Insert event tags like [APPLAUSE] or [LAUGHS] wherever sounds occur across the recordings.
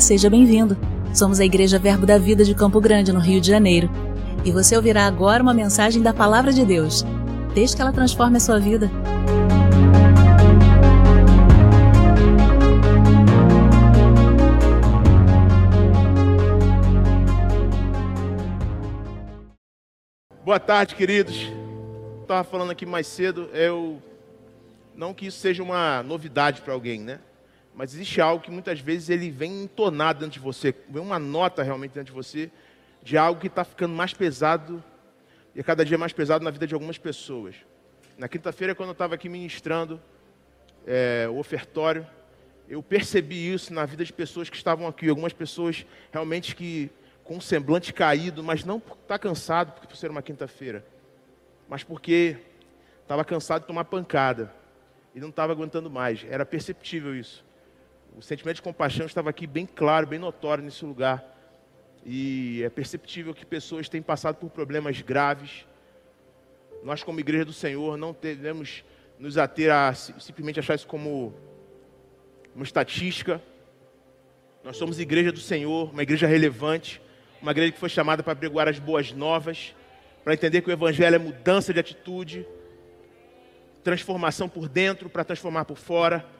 Seja bem-vindo. Somos a Igreja Verbo da Vida de Campo Grande, no Rio de Janeiro. E você ouvirá agora uma mensagem da Palavra de Deus. Desde que ela transforme a sua vida. Boa tarde, queridos. Estava falando aqui mais cedo, eu não que isso seja uma novidade para alguém, né? Mas existe algo que muitas vezes ele vem entonado dentro de você, vem uma nota realmente dentro de você de algo que está ficando mais pesado e a cada dia mais pesado na vida de algumas pessoas. Na quinta-feira, quando eu estava aqui ministrando é, o ofertório, eu percebi isso na vida de pessoas que estavam aqui. Algumas pessoas realmente que com um semblante caído, mas não por estar tá cansado, porque por ser uma quinta-feira, mas porque estava cansado de tomar pancada e não estava aguentando mais. Era perceptível isso o sentimento de compaixão estava aqui bem claro, bem notório nesse lugar. E é perceptível que pessoas têm passado por problemas graves. Nós, como igreja do Senhor, não devemos nos ater a simplesmente achar isso como uma estatística. Nós somos igreja do Senhor, uma igreja relevante, uma igreja que foi chamada para pregoar as boas novas, para entender que o Evangelho é mudança de atitude, transformação por dentro para transformar por fora.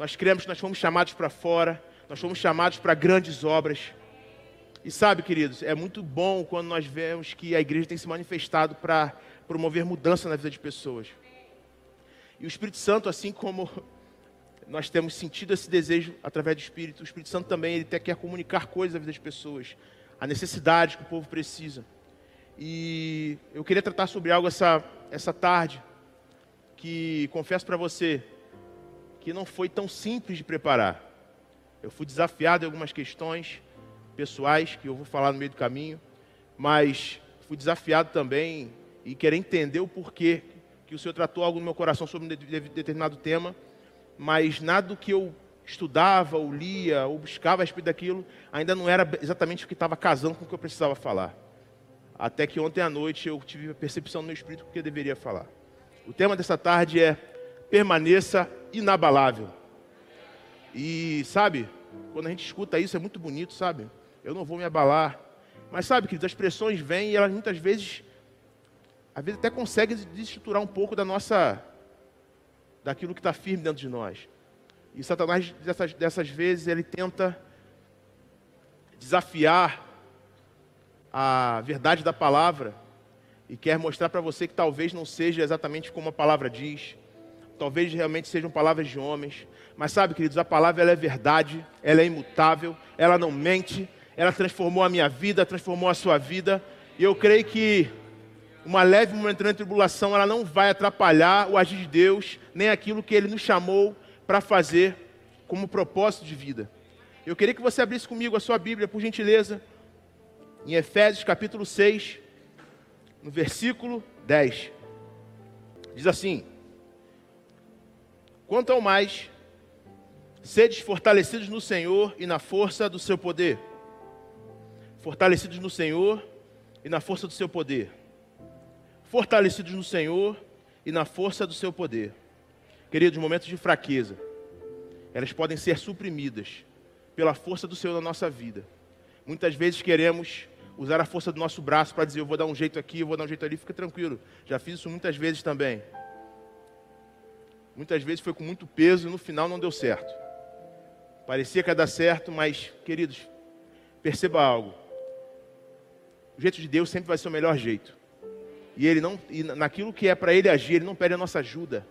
Nós cremos que nós fomos chamados para fora, nós fomos chamados para grandes obras. E sabe, queridos, é muito bom quando nós vemos que a igreja tem se manifestado para promover mudança na vida de pessoas. E o Espírito Santo, assim como nós temos sentido esse desejo através do Espírito, o Espírito Santo também ele quer comunicar coisas à vida das pessoas, a necessidade que o povo precisa. E eu queria tratar sobre algo essa, essa tarde, que confesso para você, que não foi tão simples de preparar. Eu fui desafiado em algumas questões pessoais que eu vou falar no meio do caminho, mas fui desafiado também e querer entender o porquê que o Senhor tratou algo no meu coração sobre um determinado tema, mas nada do que eu estudava, ou lia, ou buscava a respeito daquilo, ainda não era exatamente o que estava casando com o que eu precisava falar. Até que ontem à noite eu tive a percepção no meu espírito do que eu deveria falar. O tema dessa tarde é permaneça inabalável. E sabe, quando a gente escuta isso é muito bonito, sabe? Eu não vou me abalar. Mas sabe, que as pressões vêm e elas muitas vezes, às vezes até conseguem desestruturar um pouco da nossa, daquilo que está firme dentro de nós. E Satanás, dessas, dessas vezes, ele tenta desafiar a verdade da palavra e quer mostrar para você que talvez não seja exatamente como a palavra diz talvez realmente sejam palavras de homens, mas sabe, queridos, a palavra ela é verdade, ela é imutável, ela não mente, ela transformou a minha vida, transformou a sua vida, e eu creio que uma leve momentânea tribulação, ela não vai atrapalhar o agir de Deus, nem aquilo que Ele nos chamou para fazer como propósito de vida. Eu queria que você abrisse comigo a sua Bíblia, por gentileza, em Efésios capítulo 6, no versículo 10. Diz assim: Quanto ao mais, sedes fortalecidos no Senhor e na força do seu poder. Fortalecidos no Senhor e na força do seu poder. Fortalecidos no Senhor e na força do seu poder. Queridos, momentos de fraqueza, elas podem ser suprimidas pela força do Senhor na nossa vida. Muitas vezes queremos usar a força do nosso braço para dizer: eu vou dar um jeito aqui, eu vou dar um jeito ali, fica tranquilo. Já fiz isso muitas vezes também. Muitas vezes foi com muito peso e no final não deu certo. Parecia que ia dar certo, mas, queridos, perceba algo. O jeito de Deus sempre vai ser o melhor jeito. E ele não, e naquilo que é para ele agir, ele não pede a nossa ajuda.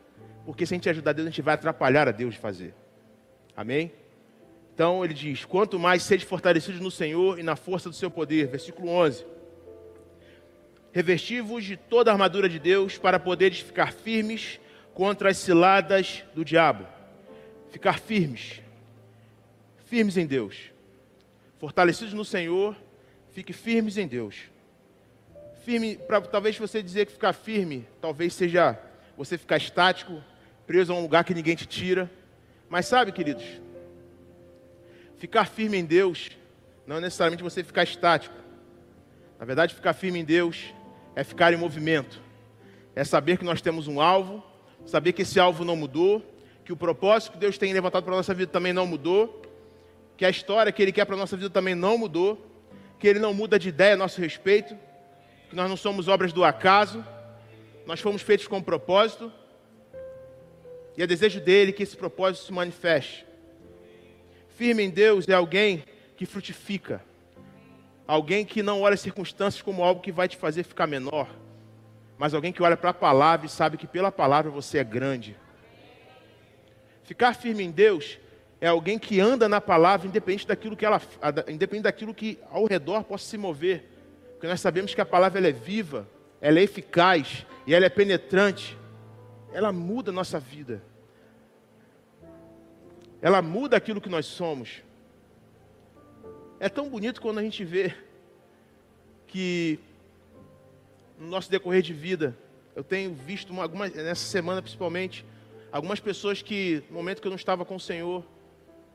Porque se a gente ajudar Deus, a gente vai atrapalhar a Deus de fazer. Amém? Então ele diz: Quanto mais sede fortalecidos no Senhor e na força do seu poder. Versículo 11. Revesti-vos de toda a armadura de Deus para poderes ficar firmes contra as ciladas do diabo. Ficar firmes. Firmes em Deus. Fortalecidos no Senhor, fique firmes em Deus. Firme, para talvez você dizer que ficar firme, talvez seja você ficar estático, preso a um lugar que ninguém te tira. Mas sabe, queridos, ficar firme em Deus não é necessariamente você ficar estático. Na verdade, ficar firme em Deus é ficar em movimento. É saber que nós temos um alvo, saber que esse alvo não mudou, que o propósito que Deus tem levantado para a nossa vida também não mudou, que a história que Ele quer para a nossa vida também não mudou, que Ele não muda de ideia a nosso respeito, que nós não somos obras do acaso, nós fomos feitos com um propósito, e é desejo dele que esse propósito se manifeste. Firme em Deus é alguém que frutifica, alguém que não olha as circunstâncias como algo que vai te fazer ficar menor, mas alguém que olha para a palavra e sabe que pela palavra você é grande. Ficar firme em Deus é alguém que anda na palavra independente daquilo que ela, independente daquilo que ao redor possa se mover, porque nós sabemos que a palavra ela é viva, ela é eficaz e ela é penetrante. Ela muda a nossa vida. Ela muda aquilo que nós somos. É tão bonito quando a gente vê que no nosso decorrer de vida, eu tenho visto uma, algumas, nessa semana principalmente, algumas pessoas que, no momento que eu não estava com o Senhor,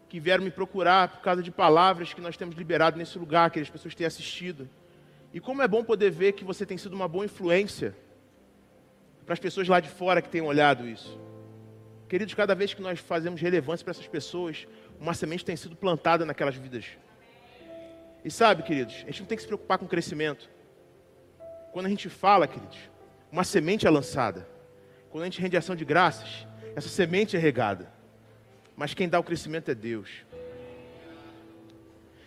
que vieram me procurar por causa de palavras que nós temos liberado nesse lugar, que as pessoas têm assistido. E como é bom poder ver que você tem sido uma boa influência para as pessoas lá de fora que têm olhado isso. Queridos, cada vez que nós fazemos relevância para essas pessoas, uma semente tem sido plantada naquelas vidas. E sabe, queridos, a gente não tem que se preocupar com o crescimento. Quando a gente fala, queridos, uma semente é lançada. Quando a gente rende ação de graças, essa semente é regada. Mas quem dá o crescimento é Deus.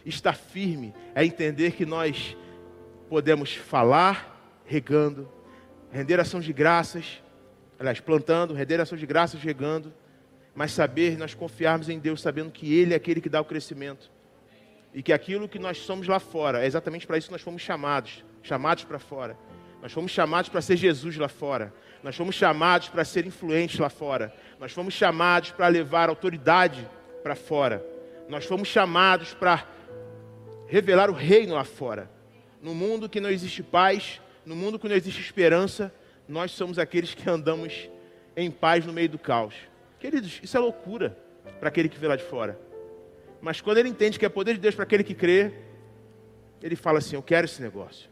Estar firme é entender que nós podemos falar regando, render ação de graças, aliás, plantando, render ação de graças regando, mas saber, nós confiarmos em Deus, sabendo que Ele é aquele que dá o crescimento. E que aquilo que nós somos lá fora, é exatamente para isso que nós fomos chamados chamados para fora. Nós fomos chamados para ser Jesus lá fora. Nós fomos chamados para ser influentes lá fora. Nós fomos chamados para levar autoridade para fora. Nós fomos chamados para revelar o reino lá fora. No mundo que não existe paz, no mundo que não existe esperança, nós somos aqueles que andamos em paz no meio do caos. Queridos, isso é loucura para aquele que vê lá de fora. Mas quando ele entende que é poder de Deus para aquele que crê, ele fala assim: Eu quero esse negócio.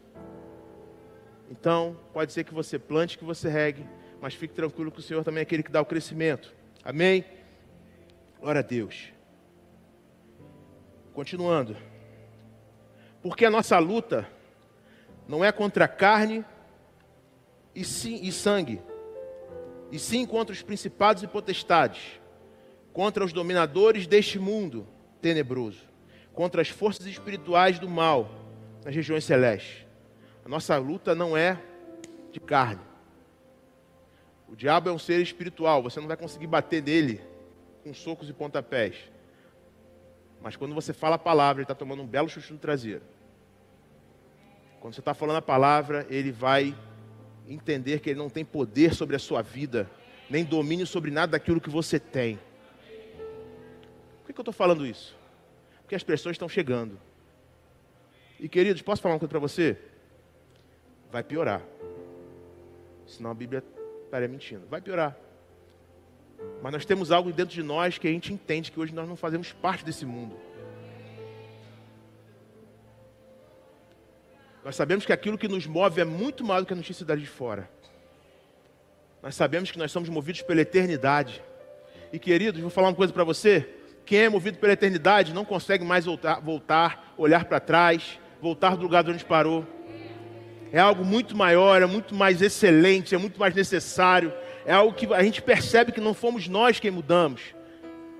Então, pode ser que você plante, que você regue, mas fique tranquilo que o Senhor também é aquele que dá o crescimento. Amém? Glória a Deus. Continuando. Porque a nossa luta não é contra carne e, sim, e sangue, e sim contra os principados e potestades, contra os dominadores deste mundo tenebroso, contra as forças espirituais do mal nas regiões celestes. A nossa luta não é de carne. O diabo é um ser espiritual, você não vai conseguir bater nele com socos e pontapés. Mas quando você fala a palavra, ele está tomando um belo chuchu no traseiro. Quando você está falando a palavra, ele vai entender que ele não tem poder sobre a sua vida, nem domínio sobre nada daquilo que você tem. Por que, que eu estou falando isso? Porque as pressões estão chegando. E queridos, posso falar uma coisa para você? Vai piorar. Senão a Bíblia estaria mentindo. Vai piorar. Mas nós temos algo dentro de nós que a gente entende que hoje nós não fazemos parte desse mundo. Nós sabemos que aquilo que nos move é muito mais do que a notícia de fora. Nós sabemos que nós somos movidos pela eternidade. E queridos, vou falar uma coisa para você. Quem é movido pela eternidade não consegue mais voltar, voltar olhar para trás, voltar do lugar de onde parou. É algo muito maior, é muito mais excelente, é muito mais necessário. É algo que a gente percebe que não fomos nós quem mudamos.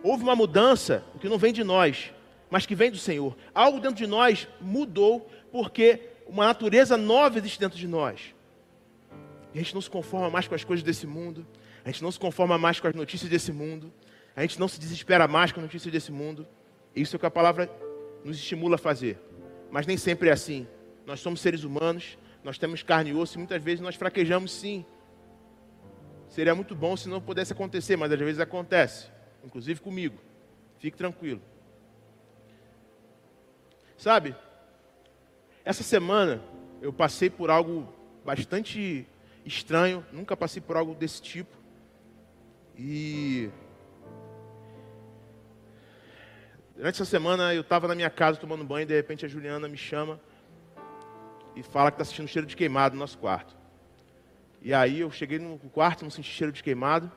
Houve uma mudança que não vem de nós, mas que vem do Senhor. Algo dentro de nós mudou porque uma natureza nova existe dentro de nós. A gente não se conforma mais com as coisas desse mundo, a gente não se conforma mais com as notícias desse mundo, a gente não se desespera mais com as notícias desse mundo. Isso é o que a palavra nos estimula a fazer. Mas nem sempre é assim. Nós somos seres humanos, nós temos carne e osso e muitas vezes nós fraquejamos sim. Seria muito bom se não pudesse acontecer, mas às vezes acontece, inclusive comigo. Fique tranquilo. Sabe, essa semana eu passei por algo bastante estranho, nunca passei por algo desse tipo. E durante essa semana eu estava na minha casa tomando banho e de repente a Juliana me chama e fala que está sentindo cheiro de queimado no nosso quarto. E aí eu cheguei no quarto, não senti cheiro de queimado.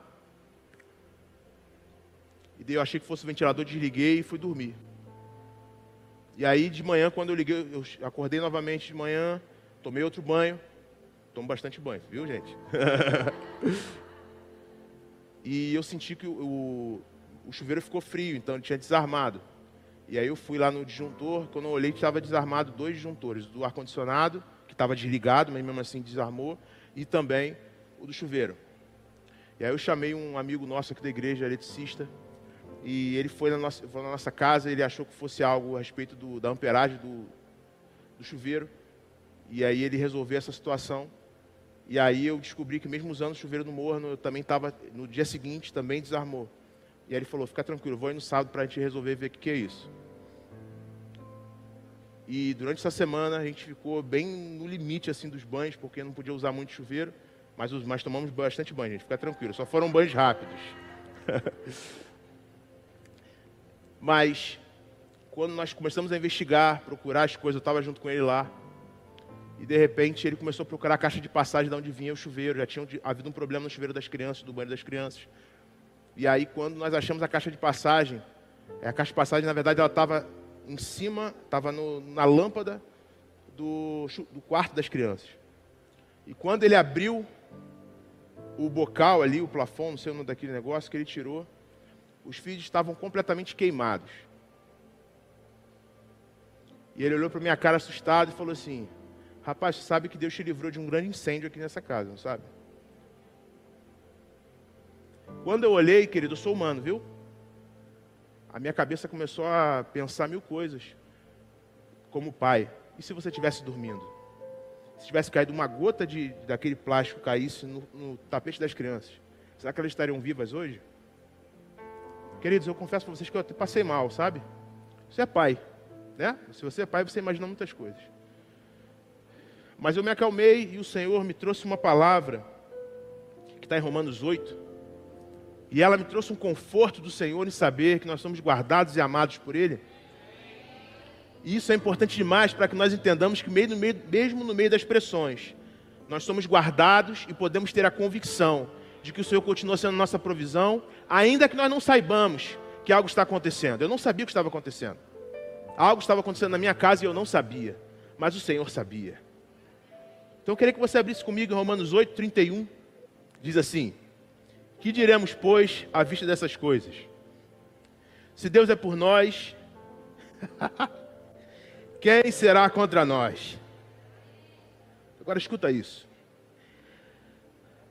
E daí eu achei que fosse o ventilador, desliguei e fui dormir. E aí de manhã, quando eu liguei, eu acordei novamente de manhã, tomei outro banho. Tomo bastante banho, viu, gente? [LAUGHS] e eu senti que o, o chuveiro ficou frio, então ele tinha desarmado. E aí eu fui lá no disjuntor, quando eu olhei, estava desarmado dois disjuntores, do ar-condicionado, que estava desligado, mas mesmo assim desarmou, e também o do chuveiro. E aí eu chamei um amigo nosso aqui da igreja, eletricista, e ele foi na nossa, foi na nossa casa, ele achou que fosse algo a respeito do, da amperagem do, do chuveiro, e aí ele resolveu essa situação. E aí eu descobri que mesmo usando o chuveiro no morno, eu também estava, no dia seguinte, também desarmou. E aí ele falou, fica tranquilo, vou ir no sábado para a gente resolver ver o que, que é isso. E durante essa semana a gente ficou bem no limite assim dos banhos, porque não podia usar muito chuveiro, mas, mas tomamos bastante banho, gente, fica tranquilo. Só foram banhos rápidos. [LAUGHS] mas quando nós começamos a investigar, procurar as coisas, eu estava junto com ele lá. E de repente ele começou a procurar a caixa de passagem de onde vinha o chuveiro. Já tinha havido um problema no chuveiro das crianças, do banho das crianças. E aí quando nós achamos a caixa de passagem, a caixa de passagem na verdade ela estava em cima, estava na lâmpada do, do quarto das crianças. E quando ele abriu o bocal ali, o plafond, não sei o nome daquele negócio que ele tirou, os fios estavam completamente queimados. E ele olhou para minha cara assustado e falou assim: Rapaz, você sabe que Deus te livrou de um grande incêndio aqui nessa casa, não sabe? Quando eu olhei, querido, eu sou humano, viu? a minha cabeça começou a pensar mil coisas. Como pai, e se você estivesse dormindo? Se tivesse caído uma gota de, daquele plástico caísse no, no tapete das crianças, será que elas estariam vivas hoje? Queridos, eu confesso para vocês que eu passei mal, sabe? Você é pai, né? Se você é pai, você imagina muitas coisas. Mas eu me acalmei e o Senhor me trouxe uma palavra que está em Romanos 8, e ela me trouxe um conforto do Senhor em saber que nós somos guardados e amados por Ele. E isso é importante demais para que nós entendamos que, mesmo no meio das pressões, nós somos guardados e podemos ter a convicção de que o Senhor continua sendo nossa provisão, ainda que nós não saibamos que algo está acontecendo. Eu não sabia o que estava acontecendo. Algo estava acontecendo na minha casa e eu não sabia, mas o Senhor sabia. Então eu queria que você abrisse comigo em Romanos 8, 31. Diz assim: que diremos, pois, à vista dessas coisas? Se Deus é por nós, [LAUGHS] quem será contra nós? Agora escuta isso.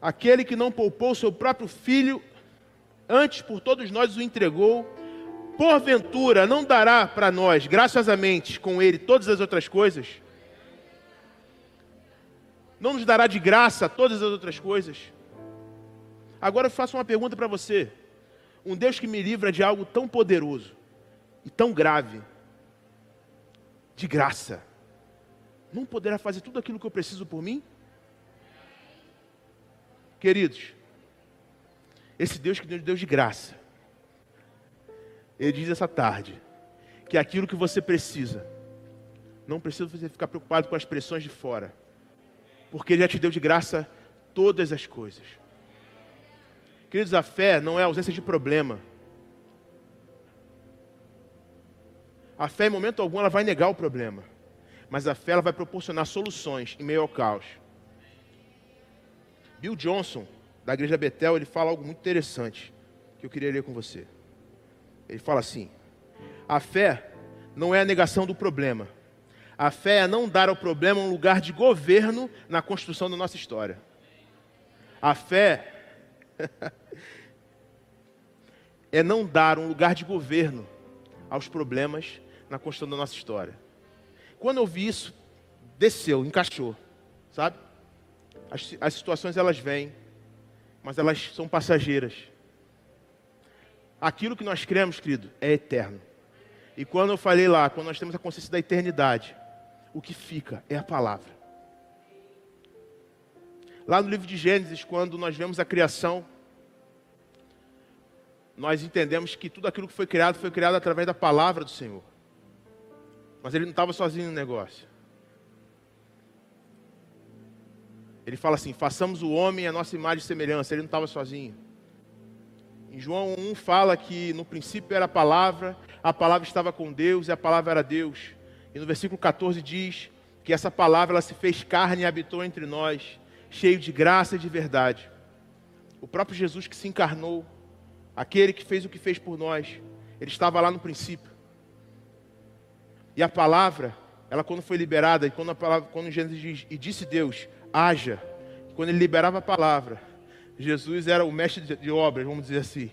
Aquele que não poupou seu próprio filho, antes por todos nós o entregou, porventura não dará para nós, graciosamente, com ele todas as outras coisas? Não nos dará de graça todas as outras coisas? Agora eu faço uma pergunta para você. Um Deus que me livra de algo tão poderoso e tão grave, de graça, não poderá fazer tudo aquilo que eu preciso por mim? Queridos, esse Deus que é Deus de graça, Ele diz essa tarde que aquilo que você precisa, não precisa você ficar preocupado com as pressões de fora, porque Ele já te deu de graça todas as coisas. Queridos, a fé não é ausência de problema. A fé, em momento algum, ela vai negar o problema. Mas a fé ela vai proporcionar soluções em meio ao caos. Bill Johnson, da igreja Betel, ele fala algo muito interessante que eu queria ler com você. Ele fala assim: a fé não é a negação do problema. A fé é não dar ao problema um lugar de governo na construção da nossa história. A fé [LAUGHS] é não dar um lugar de governo aos problemas na construção da nossa história. Quando eu vi isso, desceu, encaixou, sabe? As, as situações elas vêm, mas elas são passageiras. Aquilo que nós cremos, querido, é eterno. E quando eu falei lá, quando nós temos a consciência da eternidade, o que fica é a palavra. Lá no livro de Gênesis, quando nós vemos a criação, nós entendemos que tudo aquilo que foi criado foi criado através da palavra do Senhor. Mas ele não estava sozinho no negócio. Ele fala assim: façamos o homem a nossa imagem e semelhança. Ele não estava sozinho. Em João 1 fala que no princípio era a palavra, a palavra estava com Deus e a palavra era Deus. E no versículo 14 diz que essa palavra ela se fez carne e habitou entre nós, cheio de graça e de verdade. O próprio Jesus que se encarnou, aquele que fez o que fez por nós, ele estava lá no princípio. E a palavra, ela quando foi liberada, e quando a palavra, quando Gênesis diz, e disse Deus, haja, quando ele liberava a palavra, Jesus era o mestre de, obras, vamos dizer assim.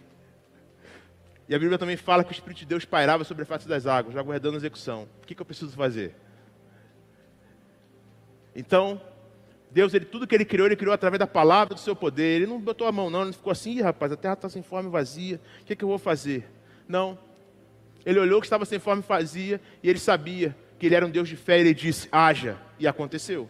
E a Bíblia também fala que o Espírito de Deus pairava sobre a face das águas, aguardando a execução. O que, que eu preciso fazer? Então, Deus, ele, tudo que ele criou, ele criou através da palavra do seu poder. Ele não botou a mão, não, ele ficou assim, rapaz, a terra está sem forma e vazia. O que, que eu vou fazer? Não. Ele olhou que estava sem forma e vazia, e ele sabia que ele era um Deus de fé, e ele disse: haja. E aconteceu.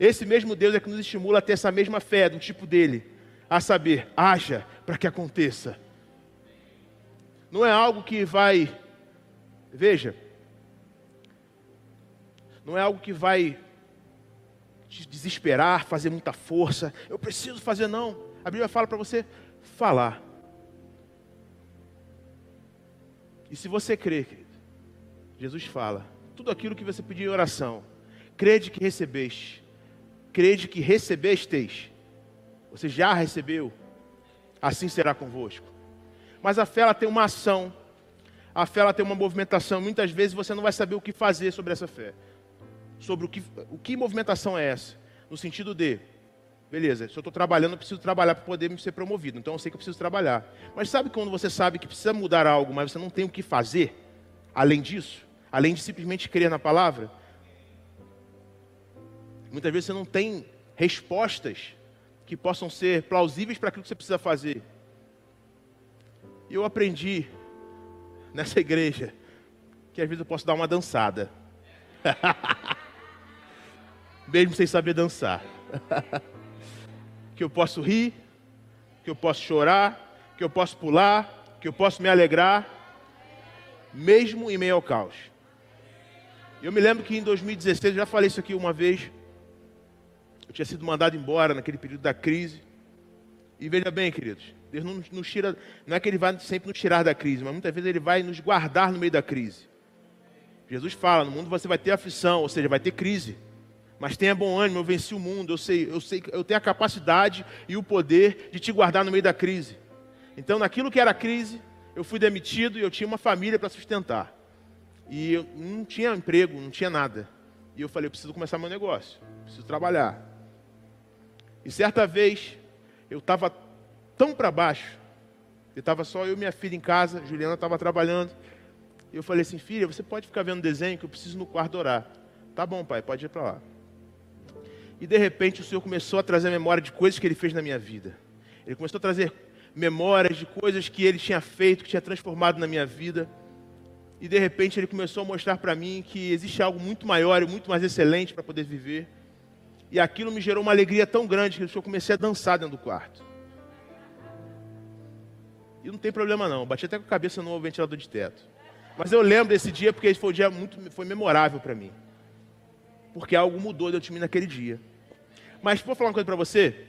Esse mesmo Deus é que nos estimula a ter essa mesma fé, do tipo dele, a saber, haja para que aconteça. Não é algo que vai, veja, não é algo que vai te desesperar, fazer muita força. Eu preciso fazer, não. A Bíblia fala para você falar. E se você crê, querido, Jesus fala, tudo aquilo que você pediu em oração, crede que recebeste, crede que recebesteis, você já recebeu, assim será convosco. Mas a fé ela tem uma ação, a fé ela tem uma movimentação. Muitas vezes você não vai saber o que fazer sobre essa fé, sobre o que, o que movimentação é essa, no sentido de, beleza, se eu estou trabalhando, eu preciso trabalhar para poder ser promovido, então eu sei que eu preciso trabalhar. Mas sabe quando você sabe que precisa mudar algo, mas você não tem o que fazer, além disso, além de simplesmente crer na palavra? Muitas vezes você não tem respostas que possam ser plausíveis para aquilo que você precisa fazer. E eu aprendi nessa igreja que às vezes eu posso dar uma dançada. [LAUGHS] Mesmo sem saber dançar. [LAUGHS] que eu posso rir, que eu posso chorar, que eu posso pular, que eu posso me alegrar, mesmo em meio ao caos. Eu me lembro que em 2016, eu já falei isso aqui uma vez, eu tinha sido mandado embora naquele período da crise. E veja bem, queridos, Deus não nos tira, não é que Ele vai sempre nos tirar da crise, mas muitas vezes Ele vai nos guardar no meio da crise. Jesus fala: no mundo você vai ter aflição, ou seja, vai ter crise. Mas tenha bom ânimo, eu venci o mundo, eu sei, eu sei, eu tenho a capacidade e o poder de te guardar no meio da crise. Então, naquilo que era crise, eu fui demitido e eu tinha uma família para sustentar. E eu não tinha emprego, não tinha nada. E eu falei, eu preciso começar meu negócio, preciso trabalhar. E certa vez, eu estava tão para baixo, estava só eu e minha filha em casa, Juliana estava trabalhando. E eu falei assim, filha, você pode ficar vendo desenho que eu preciso no quarto orar. Tá bom, pai, pode ir para lá. E de repente o Senhor começou a trazer memória de coisas que Ele fez na minha vida. Ele começou a trazer memórias de coisas que Ele tinha feito, que tinha transformado na minha vida. E de repente Ele começou a mostrar para mim que existe algo muito maior e muito mais excelente para poder viver. E aquilo me gerou uma alegria tão grande que eu comecei a dançar dentro do quarto. E não tem problema não, bati até com a cabeça no ventilador de teto. Mas eu lembro desse dia porque foi um dia muito foi memorável para mim. Porque algo mudou dentro de mim naquele dia. Mas vou falar uma coisa para você,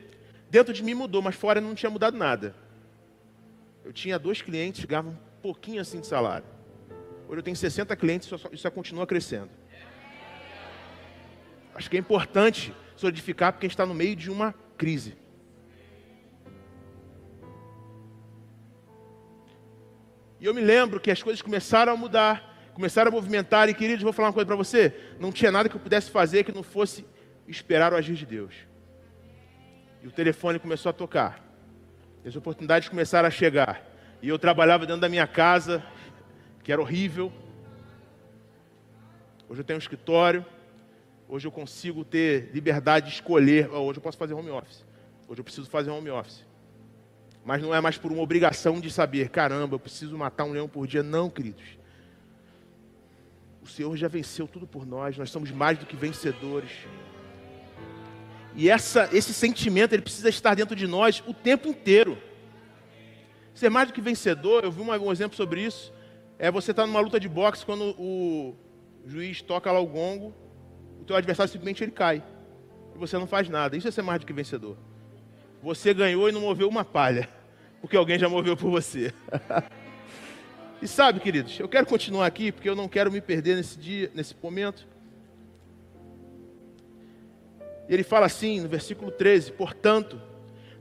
dentro de mim mudou, mas fora não tinha mudado nada. Eu tinha dois clientes, ganhavam um pouquinho assim de salário. Hoje eu tenho 60 clientes e isso só continua crescendo. Acho que é importante solidificar porque a gente está no meio de uma crise. E eu me lembro que as coisas começaram a mudar, começaram a movimentar, e queridos, vou falar uma coisa para você: não tinha nada que eu pudesse fazer que não fosse esperar o agir de Deus. E o telefone começou a tocar, e as oportunidades começaram a chegar, e eu trabalhava dentro da minha casa, que era horrível. Hoje eu tenho um escritório, Hoje eu consigo ter liberdade de escolher. Hoje eu posso fazer home office. Hoje eu preciso fazer home office. Mas não é mais por uma obrigação de saber, caramba, eu preciso matar um leão por dia. Não, queridos. O Senhor já venceu tudo por nós, nós somos mais do que vencedores. E essa, esse sentimento ele precisa estar dentro de nós o tempo inteiro. Ser mais do que vencedor, eu vi um, exemplo sobre isso. É você estar numa luta de boxe quando o juiz toca lá o gongo o teu adversário simplesmente ele cai. E você não faz nada. Isso é ser mais do que vencedor. Você ganhou e não moveu uma palha. [LAUGHS] Porque alguém já moveu por você. [LAUGHS] E sabe, queridos, eu quero continuar aqui porque eu não quero me perder nesse dia, nesse momento. Ele fala assim no versículo 13: Portanto,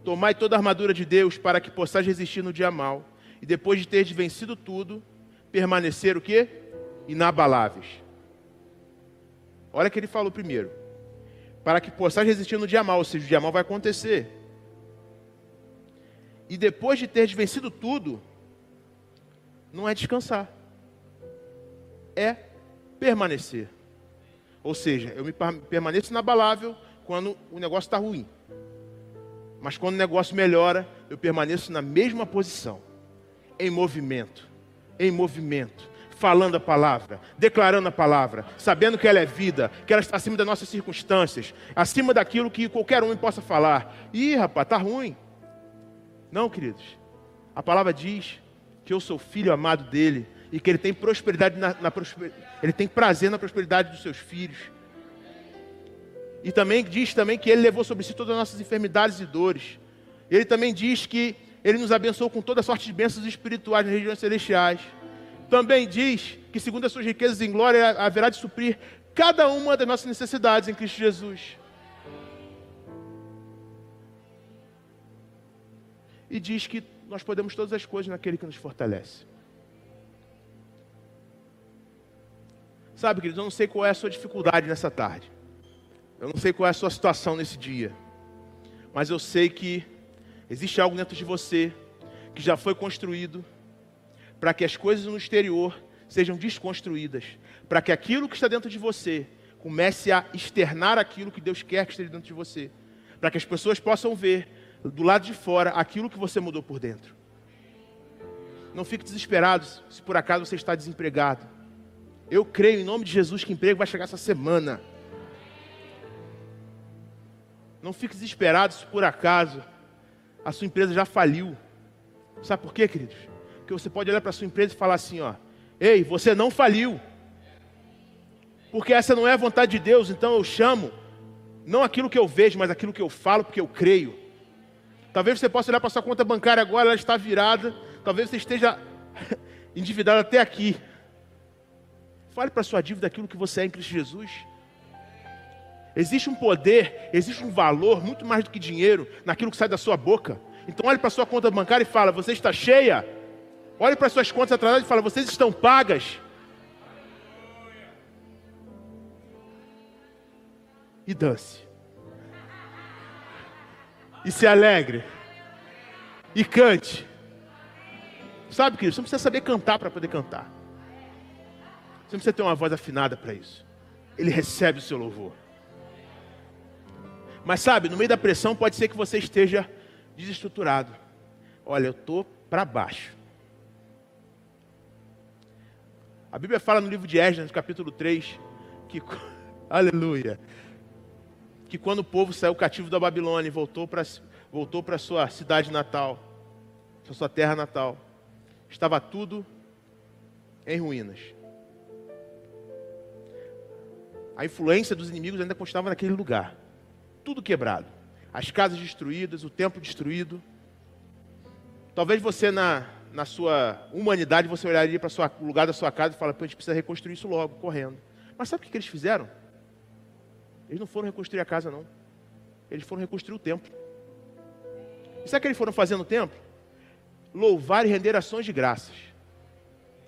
tomai toda a armadura de Deus para que possais resistir no dia mal, e depois de ter vencido tudo, permanecer o quê? Inabaláveis. Olha o que ele falou primeiro. Para que possais resistir no dia mal, ou seja, o dia mal vai acontecer. E depois de ter vencido tudo, não é descansar, é permanecer. Ou seja, eu me permaneço inabalável quando o negócio está ruim. Mas quando o negócio melhora, eu permaneço na mesma posição, em movimento, em movimento, falando a palavra, declarando a palavra, sabendo que ela é vida, que ela está acima das nossas circunstâncias, acima daquilo que qualquer um possa falar. Ih, rapaz, está ruim. Não, queridos. A palavra diz que eu sou filho amado dele e que ele tem prosperidade na, na prosper... ele tem prazer na prosperidade dos seus filhos. E também diz também que ele levou sobre si todas as nossas enfermidades e dores. Ele também diz que ele nos abençoou com toda sorte de bênçãos espirituais nas regiões celestiais. Também diz que segundo as suas riquezas em glória haverá de suprir cada uma das nossas necessidades em Cristo Jesus. E diz que nós podemos todas as coisas naquele que nos fortalece. Sabe, queridos, eu não sei qual é a sua dificuldade nessa tarde. Eu não sei qual é a sua situação nesse dia. Mas eu sei que existe algo dentro de você que já foi construído para que as coisas no exterior sejam desconstruídas, para que aquilo que está dentro de você comece a externar aquilo que Deus quer que esteja dentro de você, para que as pessoas possam ver do lado de fora aquilo que você mudou por dentro. Não fique desesperado se por acaso você está desempregado. Eu creio em nome de Jesus que emprego vai chegar essa semana. Não fique desesperado se por acaso a sua empresa já faliu. Sabe por quê, queridos? Porque você pode olhar para a sua empresa e falar assim, ó, ei, você não faliu. Porque essa não é a vontade de Deus, então eu chamo não aquilo que eu vejo, mas aquilo que eu falo, porque eu creio. Talvez você possa olhar para sua conta bancária agora, ela está virada. Talvez você esteja [LAUGHS] endividado até aqui. Fale para sua dívida aquilo que você é em Cristo Jesus. Existe um poder, existe um valor muito mais do que dinheiro naquilo que sai da sua boca. Então olhe para sua conta bancária e fala: "Você está cheia?" Olhe para suas contas atrasadas e fala: "Vocês estão pagas?" E dance e se alegre. E cante. Sabe, querido, você não precisa saber cantar para poder cantar. Você não precisa ter uma voz afinada para isso. Ele recebe o seu louvor. Mas sabe, no meio da pressão pode ser que você esteja desestruturado. Olha, eu estou para baixo. A Bíblia fala no livro de Esdras, capítulo 3, que. [LAUGHS] Aleluia que quando o povo saiu cativo da Babilônia e voltou para voltou a sua cidade natal, para sua terra natal, estava tudo em ruínas. A influência dos inimigos ainda continuava naquele lugar. Tudo quebrado. As casas destruídas, o templo destruído. Talvez você, na, na sua humanidade, você olharia para o lugar da sua casa e falaria, a gente precisa reconstruir isso logo, correndo. Mas sabe o que, eles fizeram? Eles não foram reconstruir a casa, não. Eles foram reconstruir o templo. E sabe o que eles foram fazer no templo? Louvar e render ações de graças.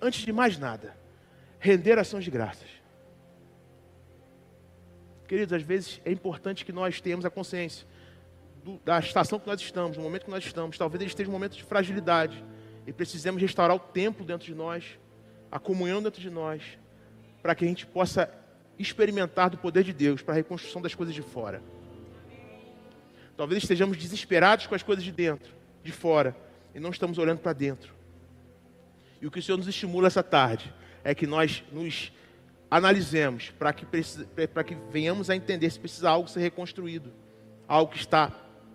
Antes de mais nada, render ações de graças. Queridos, às vezes é importante que nós tenhamos a consciência do, da estação que nós estamos, do momento que nós estamos. Talvez ele esteja um momento de fragilidade. E precisemos restaurar o templo dentro de nós, a comunhão dentro de nós, para que a gente possa experimentar do poder de Deus para a reconstrução das coisas de fora. Talvez estejamos desesperados com as coisas de dentro, de fora, e não estamos olhando para dentro. E o que o Senhor nos estimula essa tarde é que nós nos analisemos para que, para que venhamos a entender se precisa algo ser reconstruído, algo que está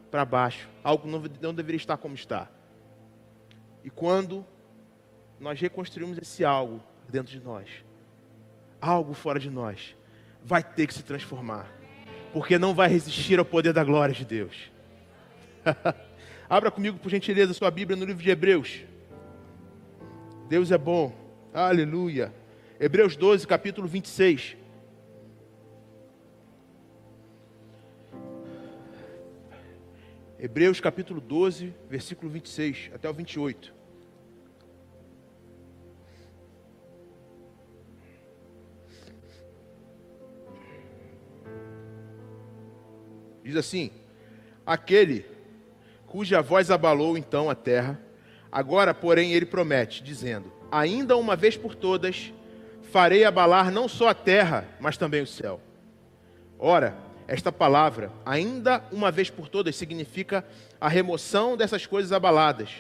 para baixo, algo que não, não deveria estar como está. E quando nós reconstruímos esse algo dentro de nós, algo fora de nós vai ter que se transformar, porque não vai resistir ao poder da glória de Deus. [LAUGHS] Abra comigo, por gentileza, sua Bíblia no livro de Hebreus. Deus é bom. Aleluia. Hebreus 12, capítulo 26. Hebreus capítulo 12, versículo 26 até o 28. Diz assim: Aquele cuja voz abalou então a terra, agora, porém, ele promete, dizendo: Ainda uma vez por todas farei abalar não só a terra, mas também o céu. Ora, esta palavra, ainda uma vez por todas, significa a remoção dessas coisas abaladas,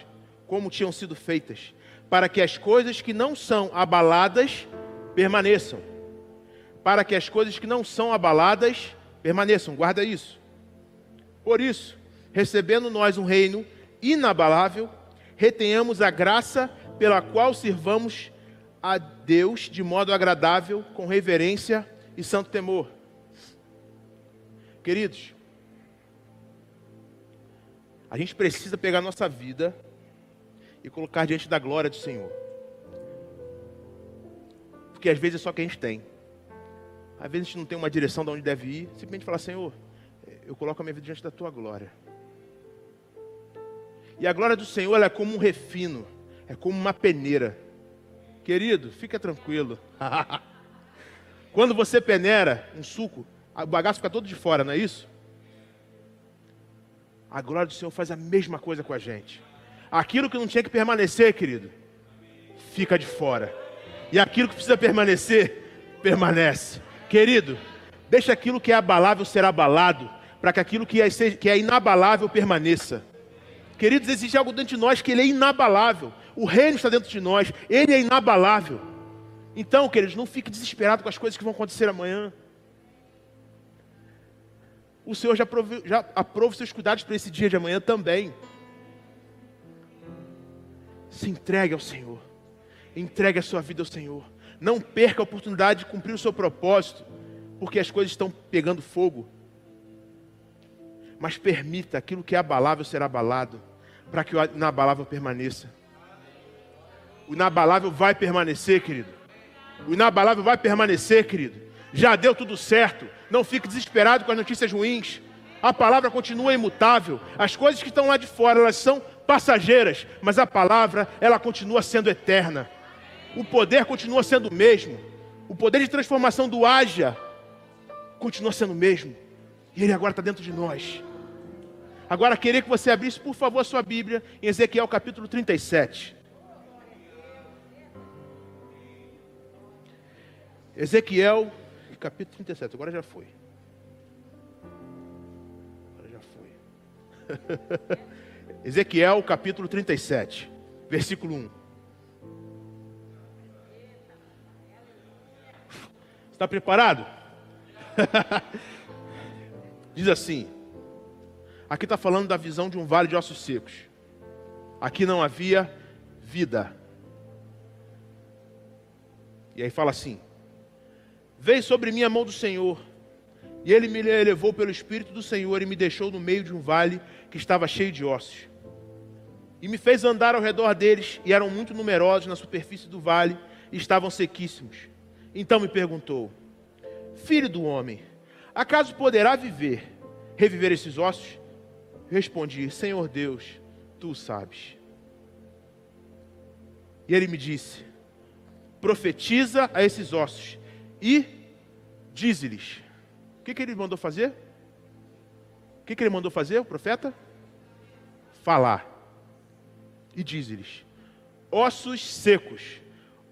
como tinham sido feitas, para que as coisas que não são abaladas permaneçam. Para que as coisas que não são abaladas permaneçam, guarda isso. Por isso, recebendo nós um reino inabalável, retenhamos a graça pela qual sirvamos a Deus de modo agradável, com reverência e santo temor Queridos, a gente precisa pegar nossa vida e colocar diante da glória do Senhor. Porque às vezes é só que a gente tem. Às vezes a gente não tem uma direção de onde deve ir. Simplesmente falar, Senhor, eu coloco a minha vida diante da tua glória. E a glória do Senhor é como um refino, é como uma peneira. Querido, fica tranquilo. [LAUGHS] Quando você peneira um suco, o bagaço fica todo de fora, não é isso? A glória do Senhor faz a mesma coisa com a gente. Aquilo que não tinha que permanecer, querido, fica de fora. E aquilo que precisa permanecer, permanece. Querido, deixa aquilo que é abalável ser abalado, para que aquilo que é, que é inabalável permaneça. Queridos, existe algo dentro de nós que ele é inabalável. O reino está dentro de nós, ele é inabalável. Então, queridos, não fique desesperado com as coisas que vão acontecer amanhã o Senhor já, aprove, já aprova os seus cuidados para esse dia de amanhã também. Se entregue ao Senhor. Entregue a sua vida ao Senhor. Não perca a oportunidade de cumprir o seu propósito, porque as coisas estão pegando fogo. Mas permita aquilo que é abalável ser abalado, para que o inabalável permaneça. O inabalável vai permanecer, querido. O inabalável vai permanecer, querido. Já deu tudo certo. Não fique desesperado com as notícias ruins. A palavra continua imutável. As coisas que estão lá de fora, elas são passageiras, mas a palavra, ela continua sendo eterna. O poder continua sendo o mesmo. O poder de transformação do Ágia continua sendo o mesmo. E ele agora está dentro de nós. Agora, queria que você abrisse, por favor, a sua Bíblia em Ezequiel capítulo 37. Ezequiel capítulo 37, agora já foi. Agora já foi. [LAUGHS] Ezequiel, capítulo 37, versículo 1. Está preparado? [LAUGHS] Diz assim: aqui está falando da visão de um vale de ossos secos. Aqui não havia vida. E aí fala assim: Veio sobre mim a mão do Senhor, e ele me elevou pelo Espírito do Senhor e me deixou no meio de um vale que estava cheio de ossos. E me fez andar ao redor deles, e eram muito numerosos na superfície do vale, e estavam sequíssimos. Então me perguntou: Filho do homem, acaso poderá viver, reviver esses ossos? Respondi: Senhor Deus, tu sabes. E ele me disse: Profetiza a esses ossos e diz-lhes. O que, que ele mandou fazer? O que, que ele mandou fazer, o profeta? Falar. E diz-lhes: Ossos secos,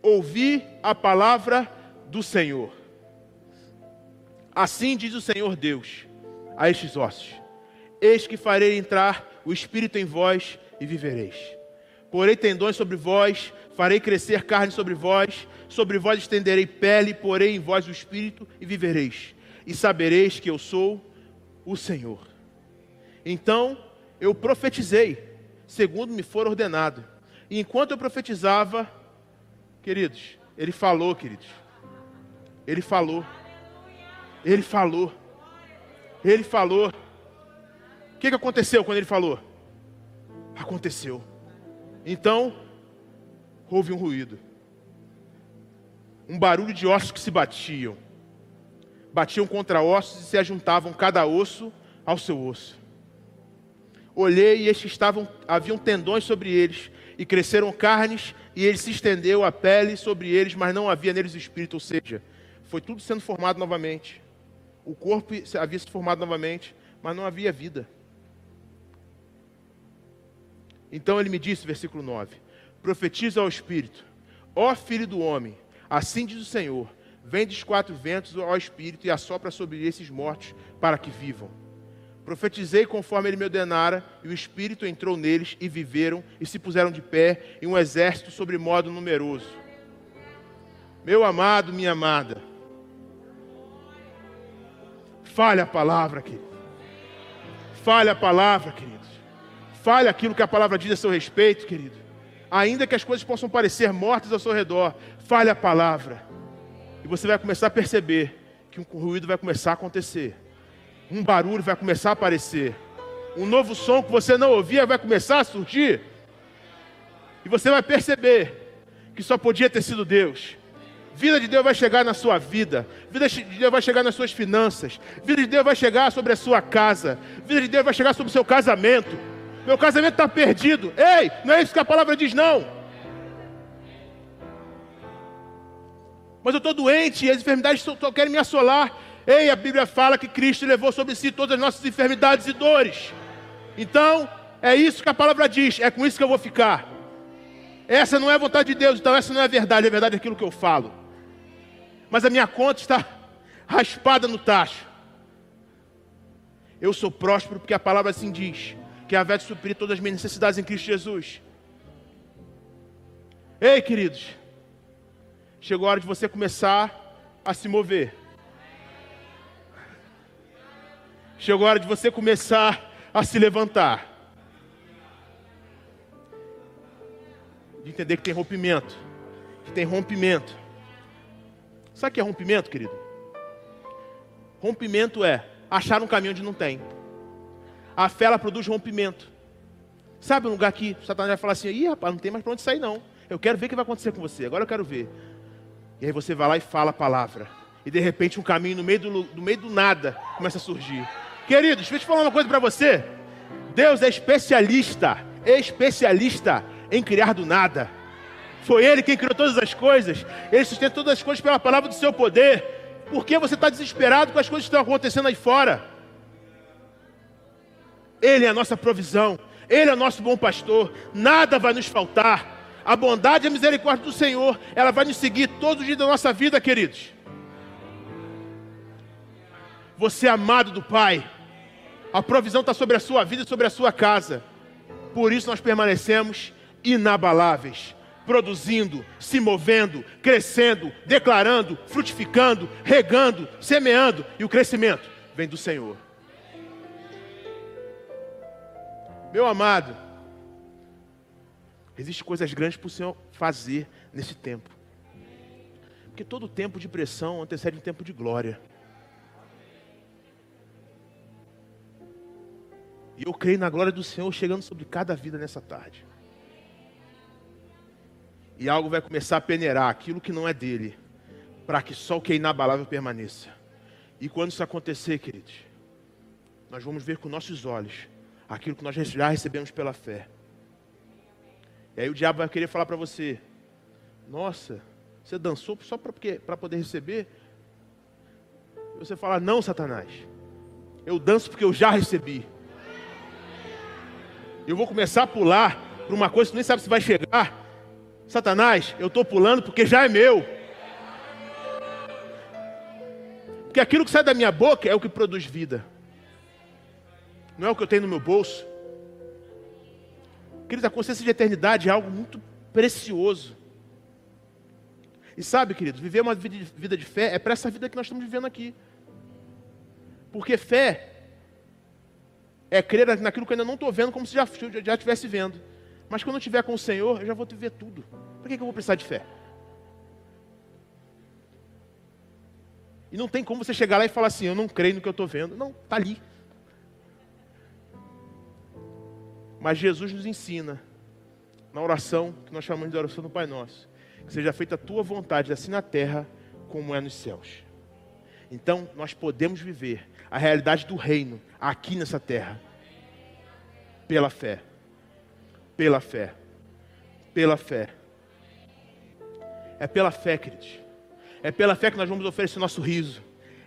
ouvi a palavra do Senhor. Assim diz o Senhor Deus a estes ossos: Eis que farei entrar o espírito em vós e vivereis. Porei tendões sobre vós, farei crescer carne sobre vós, sobre vós estenderei pele, porei em vós o espírito e vivereis, e sabereis que eu sou o Senhor. Então eu profetizei, segundo me for ordenado. E enquanto eu profetizava, queridos, ele falou, queridos. Ele falou. Ele falou. Ele falou. O que, que aconteceu quando ele falou? Aconteceu. Então, houve um ruído. Um barulho de ossos que se batiam. Batiam contra ossos e se ajuntavam cada osso ao seu osso. Olhei e estes estavam, haviam tendões sobre eles, e cresceram carnes, e ele se estendeu a pele sobre eles, mas não havia neles espírito, ou seja, foi tudo sendo formado novamente. O corpo havia se formado novamente, mas não havia vida. Então ele me disse, versículo 9: Profetiza ao Espírito, ó Filho do homem, assim diz o Senhor: Vem dos quatro ventos ao Espírito e assopra sobre esses mortos para que vivam. Profetizei conforme ele me ordenara, e o Espírito entrou neles, e viveram, e se puseram de pé, em um exército sobre modo numeroso. Meu amado, minha amada, fale a palavra, querido. Fale a palavra, queridos. Fale aquilo que a palavra diz a seu respeito, querido. Ainda que as coisas possam parecer mortas ao seu redor, fale a palavra. E você vai começar a perceber que um ruído vai começar a acontecer. Um barulho vai começar a aparecer. Um novo som que você não ouvia vai começar a surgir. E você vai perceber que só podia ter sido Deus. Vida de Deus vai chegar na sua vida. Vida de Deus vai chegar nas suas finanças. Vida de Deus vai chegar sobre a sua casa. Vida de Deus vai chegar sobre o seu casamento. Meu casamento está perdido. Ei, não é isso que a palavra diz, não. Mas eu estou doente e as enfermidades só querem me assolar. Ei, a Bíblia fala que Cristo levou sobre si todas as nossas enfermidades e dores. Então, é isso que a palavra diz, é com isso que eu vou ficar. Essa não é a vontade de Deus, então essa não é a verdade, a verdade é aquilo que eu falo. Mas a minha conta está raspada no tacho. Eu sou próspero porque a palavra assim diz que é a de suprir todas as minhas necessidades em Cristo Jesus. Ei, queridos, chegou a hora de você começar a se mover. Chegou a hora de você começar a se levantar. De entender que tem rompimento. Que tem rompimento. Sabe o que é rompimento, querido? Rompimento é achar um caminho onde não tem. A fé ela produz rompimento. Sabe um lugar que Satanás vai falar assim: ih, rapaz, não tem mais para onde sair, não. Eu quero ver o que vai acontecer com você. Agora eu quero ver. E aí você vai lá e fala a palavra. E de repente um caminho no meio do, no meio do nada começa a surgir. Queridos, deixa eu te falar uma coisa para você. Deus é especialista, especialista em criar do nada. Foi Ele quem criou todas as coisas. Ele sustenta todas as coisas pela palavra do seu poder. Por que você está desesperado com as coisas que estão acontecendo aí fora? Ele é a nossa provisão, Ele é o nosso bom pastor, nada vai nos faltar. A bondade e a misericórdia do Senhor, ela vai nos seguir todos os dias da nossa vida, queridos. Você é amado do Pai, a provisão está sobre a sua vida e sobre a sua casa. Por isso nós permanecemos inabaláveis, produzindo, se movendo, crescendo, declarando, frutificando, regando, semeando, e o crescimento vem do Senhor. Meu amado, existem coisas grandes para o Senhor fazer nesse tempo. Porque todo tempo de pressão antecede um tempo de glória. E eu creio na glória do Senhor chegando sobre cada vida nessa tarde. E algo vai começar a peneirar aquilo que não é dele, para que só o que é inabalável permaneça. E quando isso acontecer, queridos, nós vamos ver com nossos olhos aquilo que nós já recebemos pela fé. E aí o diabo vai querer falar para você: Nossa, você dançou só para poder receber? E você fala: Não, Satanás, eu danço porque eu já recebi. Eu vou começar a pular para uma coisa que nem sabe se vai chegar. Satanás, eu estou pulando porque já é meu. Porque aquilo que sai da minha boca é o que produz vida não é o que eu tenho no meu bolso. Querido, a consciência de eternidade é algo muito precioso. E sabe, querido, viver uma vida de fé é para essa vida que nós estamos vivendo aqui. Porque fé é crer naquilo que eu ainda não estou vendo, como se já, já estivesse vendo. Mas quando eu estiver com o Senhor, eu já vou ver tudo. Para que, que eu vou precisar de fé? E não tem como você chegar lá e falar assim, eu não creio no que eu estou vendo. Não, está ali. Mas Jesus nos ensina, na oração que nós chamamos de oração do Pai Nosso. Que seja feita a tua vontade, assim na terra como é nos céus. Então, nós podemos viver a realidade do reino aqui nessa terra pela fé. Pela fé. Pela fé. É pela fé, queridos. É pela fé que nós vamos oferecer nosso riso.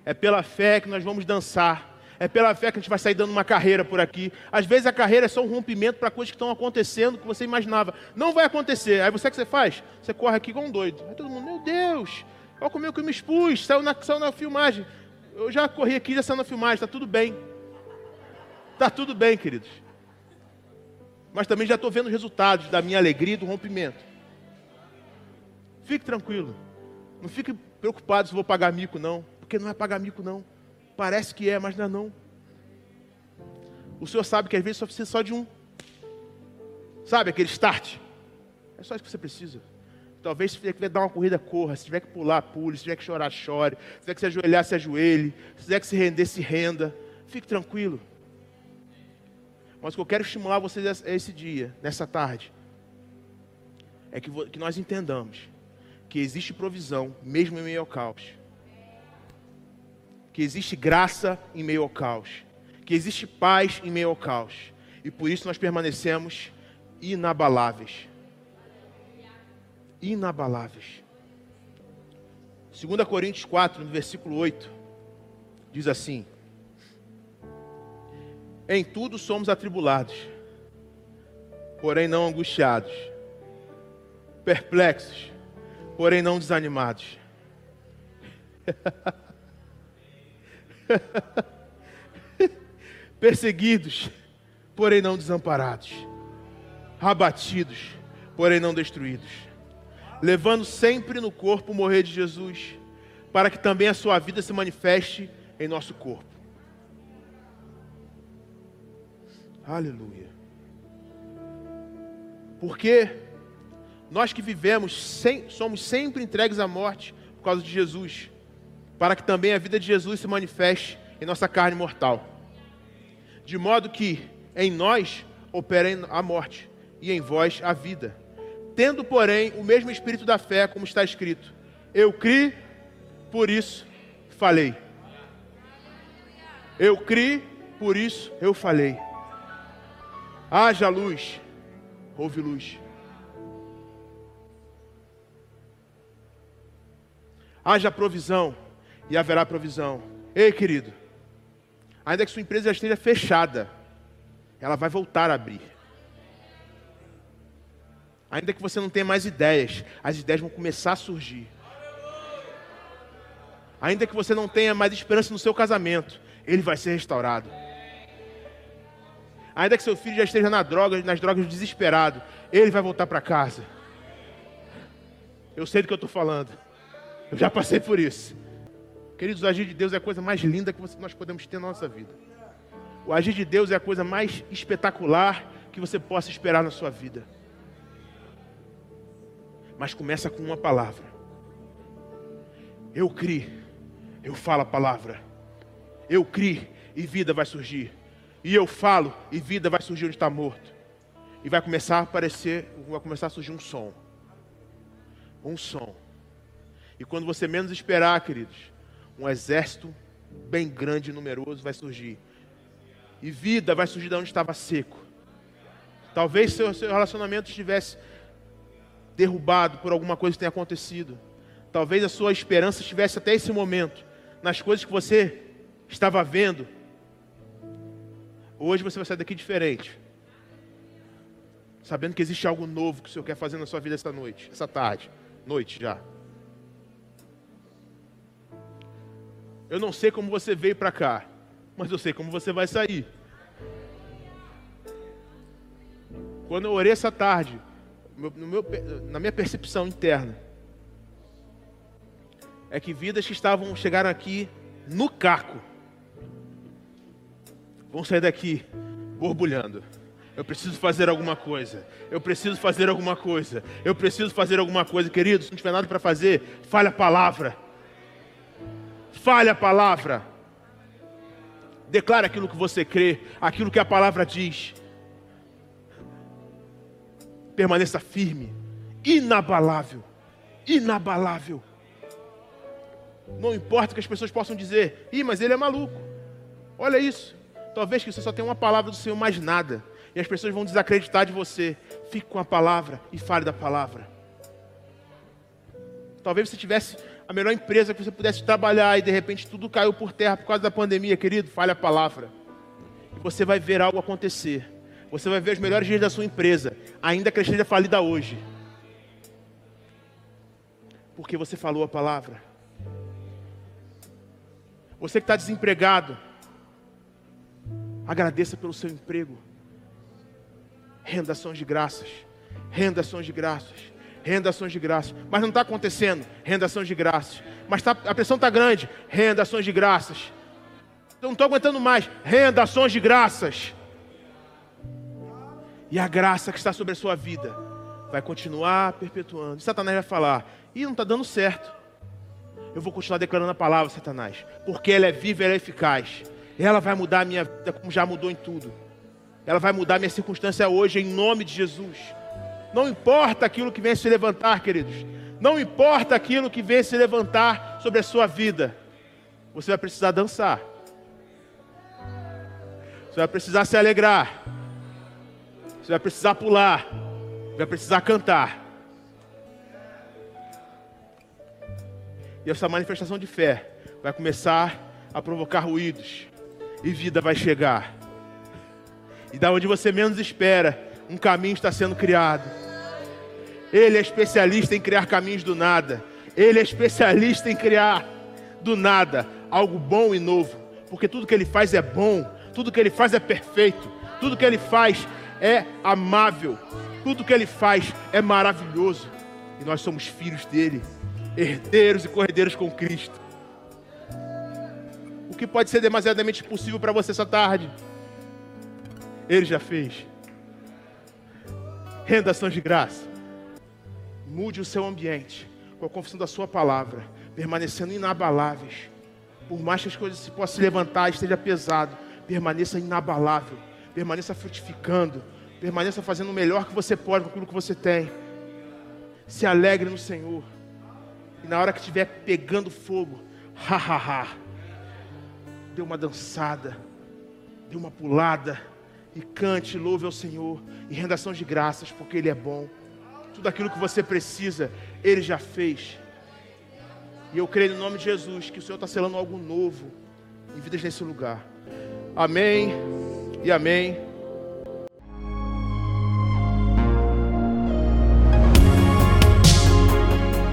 É pela fé que nós vamos dançar. É pela fé que a gente vai sair dando uma carreira por aqui. Às vezes a carreira é só um rompimento para coisas que estão acontecendo que você imaginava. Não vai acontecer. Aí você o que você faz? Você corre aqui igual um doido. Aí todo mundo, meu Deus, olha como eu que me expus, saiu na, saiu na filmagem. Eu já corri aqui, já saiu na filmagem, está tudo bem. Está tudo bem, queridos. Mas também já estou vendo os resultados da minha alegria e do rompimento. Fique tranquilo. Não fique preocupado se vou pagar mico, não. Porque não é pagar mico, não. Parece que é, mas não é não. O Senhor sabe que às vezes só precisa só de um. Sabe, aquele start. É só isso que você precisa. Talvez se tiver que dar uma corrida, corra. Se tiver que pular, pule. Se tiver que chorar, chore. Se tiver que se ajoelhar, se ajoelhe. Se tiver que se render, se renda. Fique tranquilo. Mas o que eu quero estimular vocês esse dia, nessa tarde, é que, que nós entendamos que existe provisão, mesmo em meio ao caos que existe graça em meio ao caos, que existe paz em meio ao caos, e por isso nós permanecemos inabaláveis. Inabaláveis. 2 Coríntios 4, no versículo 8, diz assim: Em tudo somos atribulados, porém não angustiados, perplexos, porém não desanimados. [LAUGHS] [LAUGHS] Perseguidos, porém não desamparados. Abatidos, porém não destruídos. Levando sempre no corpo o morrer de Jesus, para que também a sua vida se manifeste em nosso corpo. Aleluia. Porque nós que vivemos, sem, somos sempre entregues à morte por causa de Jesus para que também a vida de Jesus se manifeste em nossa carne mortal. De modo que em nós opere a morte e em vós a vida. Tendo, porém, o mesmo espírito da fé, como está escrito: Eu criei, por isso falei. Eu criei, por isso eu falei. Haja luz, houve luz. Haja provisão, e haverá provisão. Ei, querido, ainda que sua empresa já esteja fechada, ela vai voltar a abrir. Ainda que você não tenha mais ideias, as ideias vão começar a surgir. Ainda que você não tenha mais esperança no seu casamento, ele vai ser restaurado. Ainda que seu filho já esteja na droga, nas drogas desesperado, ele vai voltar para casa. Eu sei do que eu estou falando. Eu já passei por isso. Queridos, o agir de Deus é a coisa mais linda que nós podemos ter na nossa vida. O agir de Deus é a coisa mais espetacular que você possa esperar na sua vida. Mas começa com uma palavra. Eu criei, eu falo a palavra. Eu criei e vida vai surgir. E eu falo e vida vai surgir onde está morto. E vai começar a aparecer, vai começar a surgir um som. Um som. E quando você menos esperar, queridos, um exército bem grande e numeroso vai surgir. E vida vai surgir de onde estava seco. Talvez seu, seu relacionamento estivesse derrubado por alguma coisa que tenha acontecido. Talvez a sua esperança estivesse até esse momento nas coisas que você estava vendo. Hoje você vai sair daqui diferente. Sabendo que existe algo novo que o Senhor quer fazer na sua vida esta noite, essa tarde, noite já. Eu não sei como você veio para cá, mas eu sei como você vai sair. Quando eu orei essa tarde, meu, na minha percepção interna, é que vidas que estavam chegaram aqui no caco vão sair daqui borbulhando. Eu preciso fazer alguma coisa. Eu preciso fazer alguma coisa. Eu preciso fazer alguma coisa, queridos. Se não tiver nada para fazer, fale a palavra. Fale a palavra. Declare aquilo que você crê, aquilo que a palavra diz. permaneça firme, inabalável, inabalável. Não importa que as pessoas possam dizer, ih, mas ele é maluco. Olha isso. Talvez que você só tenha uma palavra do Senhor, mais nada. E as pessoas vão desacreditar de você. Fique com a palavra e fale da palavra. Talvez você tivesse a melhor empresa que você pudesse trabalhar e de repente tudo caiu por terra por causa da pandemia, querido. Fale a palavra. E você vai ver algo acontecer. Você vai ver os melhores dias da sua empresa, ainda que ela esteja falida hoje. Porque você falou a palavra. Você que está desempregado, agradeça pelo seu emprego. Renda ações de graças. Renda ações de graças. Renda ações de graças. Mas não está acontecendo. Renda ações de graças. Mas tá, a pressão está grande. Renda ações de graças. Não estou aguentando mais. Renda ações de graças. E a graça que está sobre a sua vida vai continuar perpetuando. E Satanás vai falar: e não está dando certo eu vou continuar declarando a palavra, Satanás, porque ela é viva e ela é eficaz. Ela vai mudar a minha vida como já mudou em tudo. Ela vai mudar a minha circunstância hoje, em nome de Jesus. Não importa aquilo que vem se levantar, queridos. Não importa aquilo que vem se levantar sobre a sua vida. Você vai precisar dançar. Você vai precisar se alegrar. Você vai precisar pular. Vai precisar cantar. E essa manifestação de fé vai começar a provocar ruídos. E vida vai chegar. E da onde você menos espera, um caminho está sendo criado. Ele é especialista em criar caminhos do nada. Ele é especialista em criar do nada algo bom e novo. Porque tudo que ele faz é bom, tudo que ele faz é perfeito, tudo que ele faz é amável, tudo que ele faz é maravilhoso. E nós somos filhos dele herdeiros e corredeiros com Cristo. O que pode ser demasiadamente possível para você essa tarde? Ele já fez. Renda de graça. Mude o seu ambiente com a confissão da sua palavra, permanecendo inabaláveis. Por mais que as coisas se possam se levantar, esteja pesado, permaneça inabalável, permaneça frutificando, permaneça fazendo o melhor que você pode com aquilo que você tem. Se alegre no Senhor. E na hora que estiver pegando fogo, ha ha ha, dê uma dançada, dê uma pulada e cante, louve ao Senhor e rendação de graças, porque Ele é bom. Tudo aquilo que você precisa, Ele já fez. E eu creio no nome de Jesus que o Senhor está selando algo novo em vidas nesse lugar. Amém e amém.